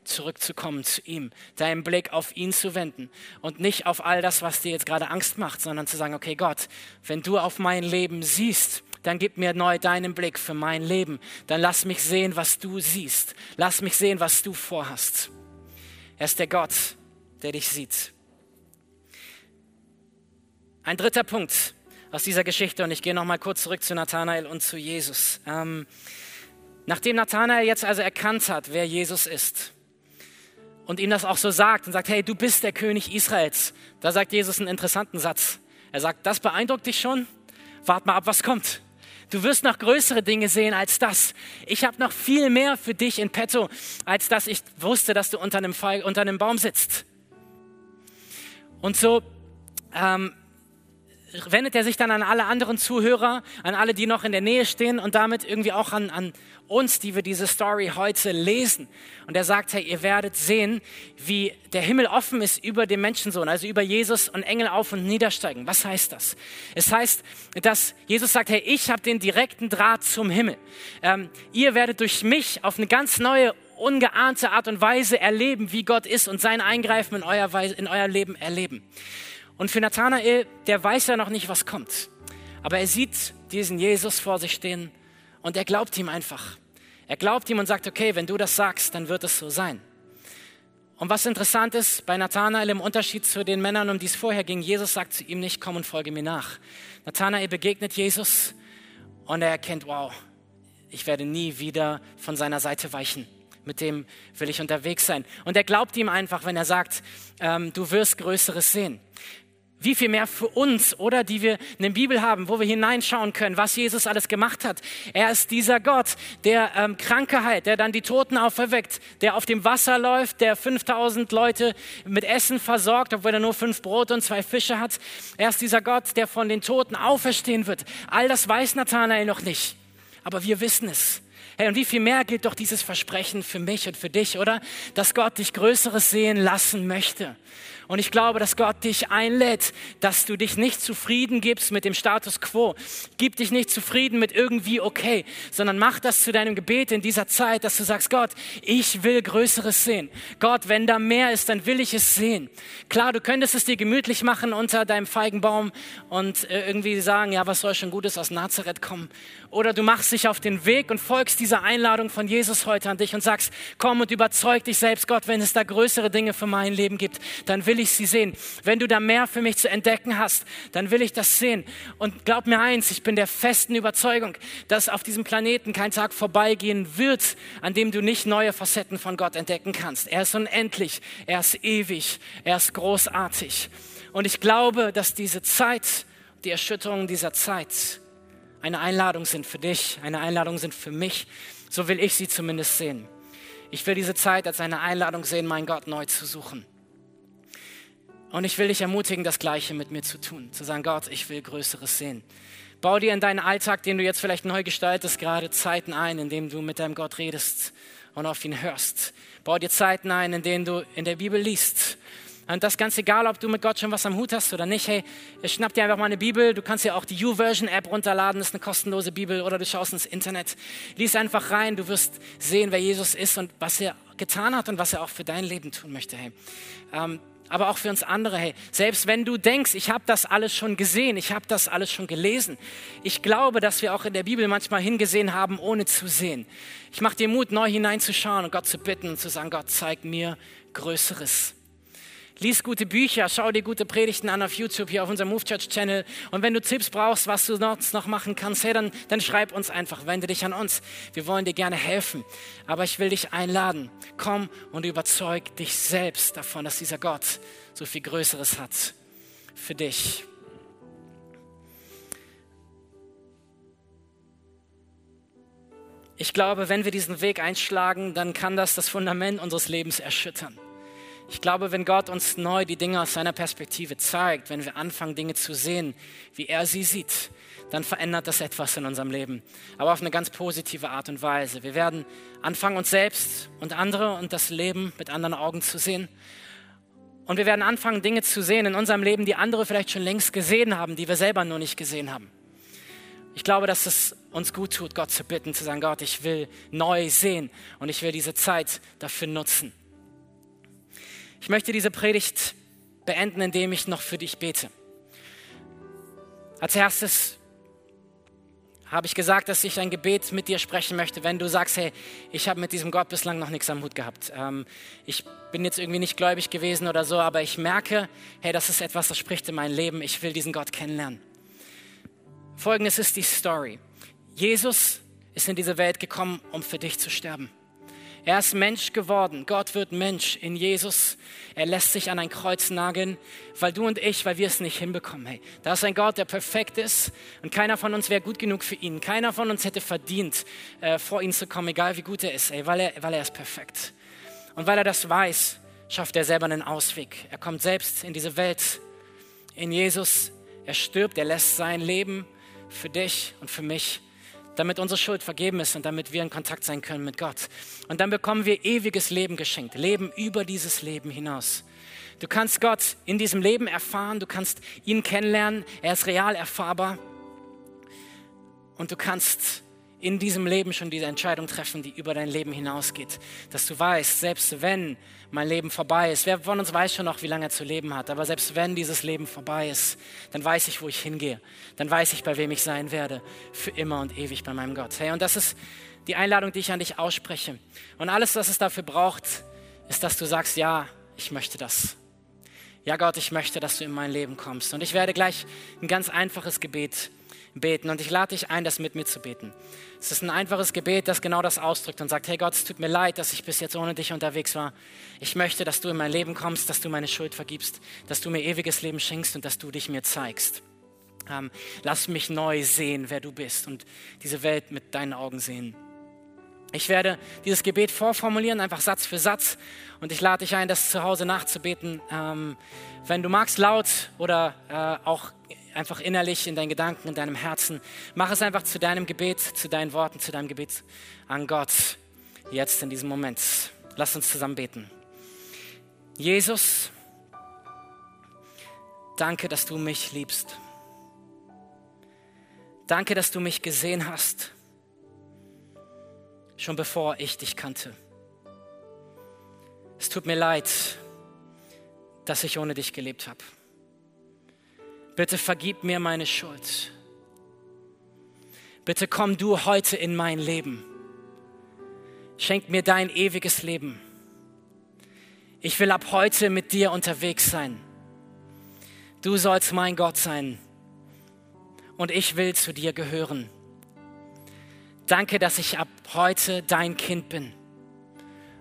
A: zurückzukommen zu ihm, deinen Blick auf ihn zu wenden und nicht auf all das, was dir jetzt gerade Angst macht, sondern zu sagen, okay Gott, wenn du auf mein Leben siehst, dann gib mir neu deinen Blick für mein Leben. Dann lass mich sehen, was du siehst. Lass mich sehen, was du vorhast. Er ist der Gott, der dich sieht. Ein dritter Punkt aus dieser Geschichte, und ich gehe nochmal kurz zurück zu Nathanael und zu Jesus. Ähm, nachdem Nathanael jetzt also erkannt hat, wer Jesus ist, und ihm das auch so sagt und sagt, hey, du bist der König Israels, da sagt Jesus einen interessanten Satz. Er sagt, das beeindruckt dich schon? Wart mal ab, was kommt. Du wirst noch größere Dinge sehen als das. Ich habe noch viel mehr für dich in petto, als dass ich wusste, dass du unter einem, Fall, unter einem Baum sitzt. Und so ähm, wendet er sich dann an alle anderen Zuhörer, an alle, die noch in der Nähe stehen und damit irgendwie auch an, an uns, die wir diese Story heute lesen. Und er sagt, hey, ihr werdet sehen, wie der Himmel offen ist über den Menschensohn, also über Jesus und Engel auf und niedersteigen. Was heißt das? Es heißt, dass Jesus sagt, hey, ich habe den direkten Draht zum Himmel. Ähm, ihr werdet durch mich auf eine ganz neue ungeahnte Art und Weise erleben, wie Gott ist und sein Eingreifen in euer, Weise, in euer Leben erleben. Und für Nathanael, der weiß ja noch nicht, was kommt. Aber er sieht diesen Jesus vor sich stehen und er glaubt ihm einfach. Er glaubt ihm und sagt, okay, wenn du das sagst, dann wird es so sein. Und was interessant ist bei Nathanael im Unterschied zu den Männern, um die es vorher ging, Jesus sagt zu ihm nicht, komm und folge mir nach. Nathanael begegnet Jesus und er erkennt, wow, ich werde nie wieder von seiner Seite weichen. Mit dem will ich unterwegs sein. Und er glaubt ihm einfach, wenn er sagt, ähm, du wirst Größeres sehen wie viel mehr für uns, oder die wir eine Bibel haben, wo wir hineinschauen können, was Jesus alles gemacht hat. Er ist dieser Gott, der ähm, Kranke heilt, der dann die Toten auferweckt, der auf dem Wasser läuft, der 5000 Leute mit Essen versorgt, obwohl er nur fünf Brote und zwei Fische hat. Er ist dieser Gott, der von den Toten auferstehen wird. All das weiß Nathanael noch nicht, aber wir wissen es. Hey, und wie viel mehr gilt doch dieses Versprechen für mich und für dich, oder? Dass Gott dich Größeres sehen lassen möchte. Und ich glaube, dass Gott dich einlädt, dass du dich nicht zufrieden gibst mit dem Status quo. Gib dich nicht zufrieden mit irgendwie okay, sondern mach das zu deinem Gebet in dieser Zeit, dass du sagst, Gott, ich will Größeres sehen. Gott, wenn da mehr ist, dann will ich es sehen. Klar, du könntest es dir gemütlich machen unter deinem Feigenbaum und äh, irgendwie sagen, ja, was soll schon Gutes aus Nazareth kommen? Oder du machst dich auf den Weg und folgst dieser Einladung von Jesus heute an dich und sagst, komm und überzeug dich selbst, Gott, wenn es da größere Dinge für mein Leben gibt, dann will ich sie sehen. Wenn du da mehr für mich zu entdecken hast, dann will ich das sehen. Und glaub mir eins, ich bin der festen Überzeugung, dass auf diesem Planeten kein Tag vorbeigehen wird, an dem du nicht neue Facetten von Gott entdecken kannst. Er ist unendlich, er ist ewig, er ist großartig. Und ich glaube, dass diese Zeit, die Erschütterungen dieser Zeit, eine Einladung sind für dich, eine Einladung sind für mich. So will ich sie zumindest sehen. Ich will diese Zeit als eine Einladung sehen, meinen Gott neu zu suchen. Und ich will dich ermutigen, das Gleiche mit mir zu tun. Zu sagen, Gott, ich will Größeres sehen. Bau dir in deinen Alltag, den du jetzt vielleicht neu gestaltest, gerade Zeiten ein, in denen du mit deinem Gott redest und auf ihn hörst. Bau dir Zeiten ein, in denen du in der Bibel liest, Und das ganz egal, ob du mit Gott schon was am Hut hast oder nicht. Hey, schnapp dir einfach mal eine Bibel. Du kannst ja auch die YouVersion-App runterladen. Das ist eine kostenlose Bibel. Oder du schaust ins Internet. Lies einfach rein. Du wirst sehen, wer Jesus ist und was er getan hat und was er auch für dein Leben tun möchte. Hey. Ähm, aber auch für uns andere. Hey, selbst wenn du denkst, ich habe das alles schon gesehen, ich habe das alles schon gelesen. Ich glaube, dass wir auch in der Bibel manchmal hingesehen haben, ohne zu sehen. Ich mache dir Mut, neu hineinzuschauen und Gott zu bitten und zu sagen, Gott, zeig mir Größeres. Lies gute Bücher, schau dir gute Predigten an auf YouTube, hier auf unserem Move Church Channel. Und wenn du Tipps brauchst, was du sonst noch machen kannst, hey, dann, dann schreib uns einfach, wende dich an uns. Wir wollen dir gerne helfen. Aber ich will dich einladen. Komm und überzeug dich selbst davon, dass dieser Gott so viel Größeres hat für dich. Ich glaube, wenn wir diesen Weg einschlagen, dann kann das das Fundament unseres Lebens erschüttern. Ich glaube, wenn Gott uns neu die Dinge aus seiner Perspektive zeigt, wenn wir anfangen, Dinge zu sehen, wie er sie sieht, dann verändert das etwas in unserem Leben. Aber auf eine ganz positive Art und Weise. Wir werden anfangen, uns selbst und andere und das Leben mit anderen Augen zu sehen. Und wir werden anfangen, Dinge zu sehen in unserem Leben, die andere vielleicht schon längst gesehen haben, die wir selber nur nicht gesehen haben. Ich glaube, dass es uns gut tut, Gott zu bitten, zu sagen, Gott, ich will neu sehen und ich will diese Zeit dafür nutzen. Ich möchte diese Predigt beenden, indem ich noch für dich bete. Als erstes habe ich gesagt, dass ich ein Gebet mit dir sprechen möchte, wenn du sagst, hey, ich habe mit diesem Gott bislang noch nichts am Hut gehabt. Ähm, ich bin jetzt irgendwie nicht gläubig gewesen oder so, aber ich merke, hey, das ist etwas, das spricht in mein Leben. Ich will diesen Gott kennenlernen. Folgendes ist die Story. Jesus ist in diese Welt gekommen, um für dich zu sterben. Er ist Mensch geworden. Gott wird Mensch in Jesus. Er lässt sich an ein Kreuz nageln, weil du und ich, weil wir es nicht hinbekommen. Hey, da ist ein Gott, der perfekt ist und keiner von uns wäre gut genug für ihn. Keiner von uns hätte verdient, äh, vor ihn zu kommen, egal wie gut er ist, ey, weil, er, weil er ist perfekt. Und weil er das weiß, schafft er selber einen Ausweg. Er kommt selbst in diese Welt, in Jesus. Er stirbt, er lässt sein Leben für dich und für mich damit unsere Schuld vergeben ist und damit wir in Kontakt sein können mit Gott. Und dann bekommen wir ewiges Leben geschenkt, Leben über dieses Leben hinaus. Du kannst Gott in diesem Leben erfahren, du kannst ihn kennenlernen, er ist real erfahrbar und du kannst in diesem Leben schon diese Entscheidung treffen, die über dein Leben hinausgeht. Dass du weißt, selbst wenn mein Leben vorbei ist, wer von uns weiß schon noch, wie lange er zu leben hat, aber selbst wenn dieses Leben vorbei ist, dann weiß ich, wo ich hingehe. Dann weiß ich, bei wem ich sein werde, für immer und ewig bei meinem Gott. Hey, und das ist die Einladung, die ich an dich ausspreche. Und alles, was es dafür braucht, ist, dass du sagst, ja, ich möchte das. Ja, Gott, ich möchte, dass du in mein Leben kommst. Und ich werde gleich ein ganz einfaches Gebet beten. Und ich lade dich ein, das mit mir zu beten. Es ist ein einfaches Gebet, das genau das ausdrückt und sagt, hey Gott, es tut mir leid, dass ich bis jetzt ohne dich unterwegs war. Ich möchte, dass du in mein Leben kommst, dass du meine Schuld vergibst, dass du mir ewiges Leben schenkst und dass du dich mir zeigst. Ähm, lass mich neu sehen, wer du bist und diese Welt mit deinen Augen sehen. Ich werde dieses Gebet vorformulieren, einfach Satz für Satz. Und ich lade dich ein, das zu Hause nachzubeten. Ähm, wenn du magst, laut oder äh, auch einfach innerlich in deinen Gedanken, in deinem Herzen. Mach es einfach zu deinem Gebet, zu deinen Worten, zu deinem Gebet an Gott. Jetzt in diesem Moment. Lass uns zusammen beten. Jesus, danke, dass du mich liebst. Danke, dass du mich gesehen hast, schon bevor ich dich kannte. Es tut mir leid, dass ich ohne dich gelebt habe. Bitte vergib mir meine Schuld. Bitte komm du heute in mein Leben. Schenk mir dein ewiges Leben. Ich will ab heute mit dir unterwegs sein. Du sollst mein Gott sein und ich will zu dir gehören. Danke, dass ich ab heute dein Kind bin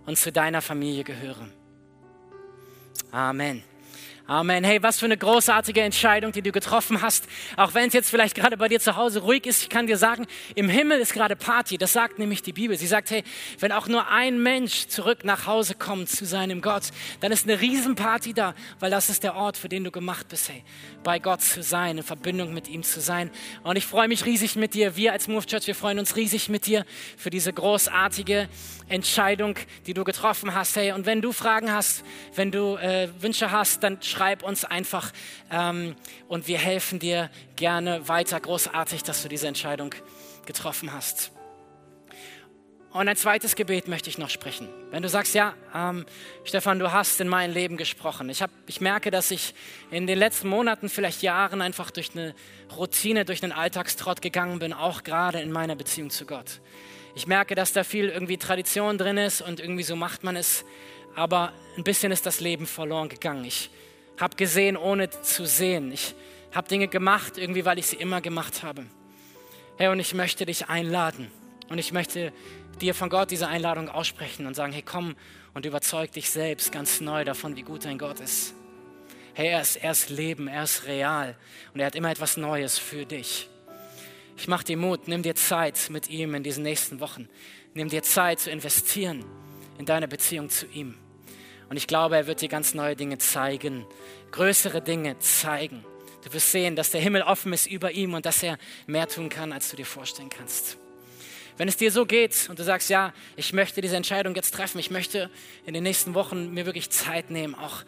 A: und zu deiner Familie gehöre. Amen. Amen. Hey, was für eine großartige Entscheidung, die du getroffen hast. Auch wenn es jetzt vielleicht gerade bei dir zu Hause ruhig ist, ich kann dir sagen, im Himmel ist gerade Party. Das sagt nämlich die Bibel. Sie sagt, hey, wenn auch nur ein Mensch zurück nach Hause kommt zu seinem Gott, dann ist eine Riesenparty da, weil das ist der Ort, für den du gemacht bist, hey, bei Gott zu sein, in Verbindung mit ihm zu sein. Und ich freue mich riesig mit dir. Wir als Move Church, wir freuen uns riesig mit dir für diese großartige Entscheidung, die du getroffen hast. Hey, und wenn du Fragen hast, wenn du äh, Wünsche hast, dann schreib uns einfach ähm, und wir helfen dir gerne weiter. Großartig, dass du diese Entscheidung getroffen hast. Und ein zweites Gebet möchte ich noch sprechen. Wenn du sagst, ja, ähm, Stefan, du hast in mein Leben gesprochen. Ich, hab, ich merke, dass ich in den letzten Monaten, vielleicht Jahren einfach durch eine Routine, durch einen Alltagstrott gegangen bin, auch gerade in meiner Beziehung zu Gott. Ich merke, dass da viel irgendwie Tradition drin ist und irgendwie so macht man es, aber ein bisschen ist das Leben verloren gegangen. Ich habe gesehen, ohne zu sehen. Ich habe Dinge gemacht, irgendwie, weil ich sie immer gemacht habe. Hey, und ich möchte dich einladen und ich möchte dir von Gott diese Einladung aussprechen und sagen, hey, komm und überzeug dich selbst ganz neu davon, wie gut dein Gott ist. Hey, er ist, er ist Leben, er ist real und er hat immer etwas Neues für dich. Ich mache dir Mut, nimm dir Zeit mit ihm in diesen nächsten Wochen. Nimm dir Zeit zu investieren in deine Beziehung zu ihm. Und ich glaube, er wird dir ganz neue Dinge zeigen, größere Dinge zeigen. Du wirst sehen, dass der Himmel offen ist über ihm und dass er mehr tun kann, als du dir vorstellen kannst. Wenn es dir so geht und du sagst, ja, ich möchte diese Entscheidung jetzt treffen, ich möchte in den nächsten Wochen mir wirklich Zeit nehmen, auch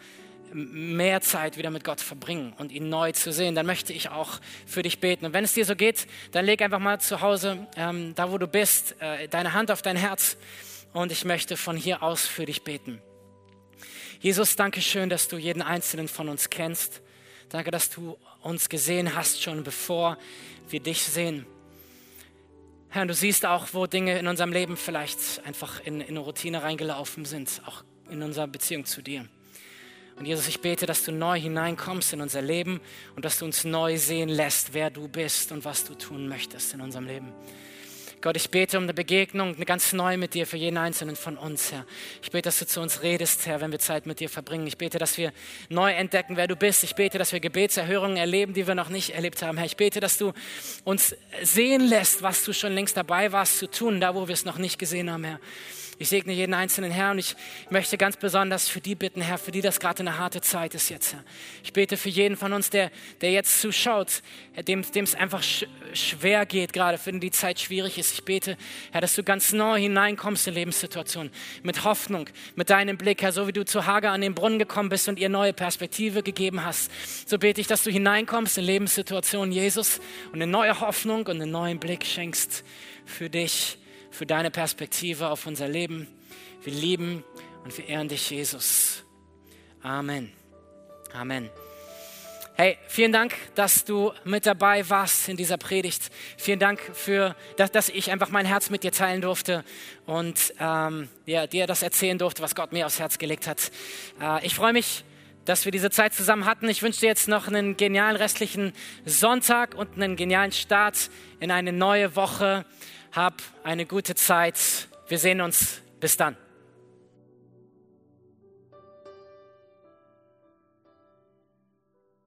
A: mehr Zeit wieder mit Gott verbringen und ihn neu zu sehen, dann möchte ich auch für dich beten. Und wenn es dir so geht, dann leg einfach mal zu Hause, ähm, da wo du bist, äh, deine Hand auf dein Herz und ich möchte von hier aus für dich beten. Jesus, danke schön, dass du jeden einzelnen von uns kennst. Danke, dass du uns gesehen hast, schon bevor wir dich sehen. Herr, du siehst auch, wo Dinge in unserem Leben vielleicht einfach in, in eine Routine reingelaufen sind, auch in unserer Beziehung zu dir. Und Jesus, ich bete, dass du neu hineinkommst in unser Leben und dass du uns neu sehen lässt, wer du bist und was du tun möchtest in unserem Leben. Gott, ich bete um eine Begegnung, eine ganz neue mit dir für jeden einzelnen von uns, Herr. Ich bete, dass du zu uns redest, Herr, wenn wir Zeit mit dir verbringen. Ich bete, dass wir neu entdecken, wer du bist. Ich bete, dass wir Gebetserhörungen erleben, die wir noch nicht erlebt haben, Herr. Ich bete, dass du uns sehen lässt, was du schon längst dabei warst zu tun, da wo wir es noch nicht gesehen haben, Herr. Ich segne jeden einzelnen Herr und ich möchte ganz besonders für die bitten, Herr, für die das gerade eine harte Zeit ist jetzt, Herr. Ich bete für jeden von uns, der, der jetzt zuschaut, dem es einfach sch schwer geht gerade, für den die Zeit schwierig ist. Ich bete, Herr, dass du ganz neu hineinkommst in Lebenssituationen, mit Hoffnung, mit deinem Blick, Herr, so wie du zu Hager an den Brunnen gekommen bist und ihr neue Perspektive gegeben hast. So bete ich, dass du hineinkommst in Lebenssituationen, Jesus, und eine neue Hoffnung und einen neuen Blick schenkst für dich für deine Perspektive auf unser Leben. Wir lieben und wir ehren dich, Jesus. Amen. Amen. Hey, vielen Dank, dass du mit dabei warst in dieser Predigt. Vielen Dank für, dass, dass ich einfach mein Herz mit dir teilen durfte und ähm, ja, dir das erzählen durfte, was Gott mir aufs Herz gelegt hat. Äh, ich freue mich, dass wir diese Zeit zusammen hatten. Ich wünsche dir jetzt noch einen genialen restlichen Sonntag und einen genialen Start in eine neue Woche. Hab eine gute Zeit. Wir sehen uns. Bis dann.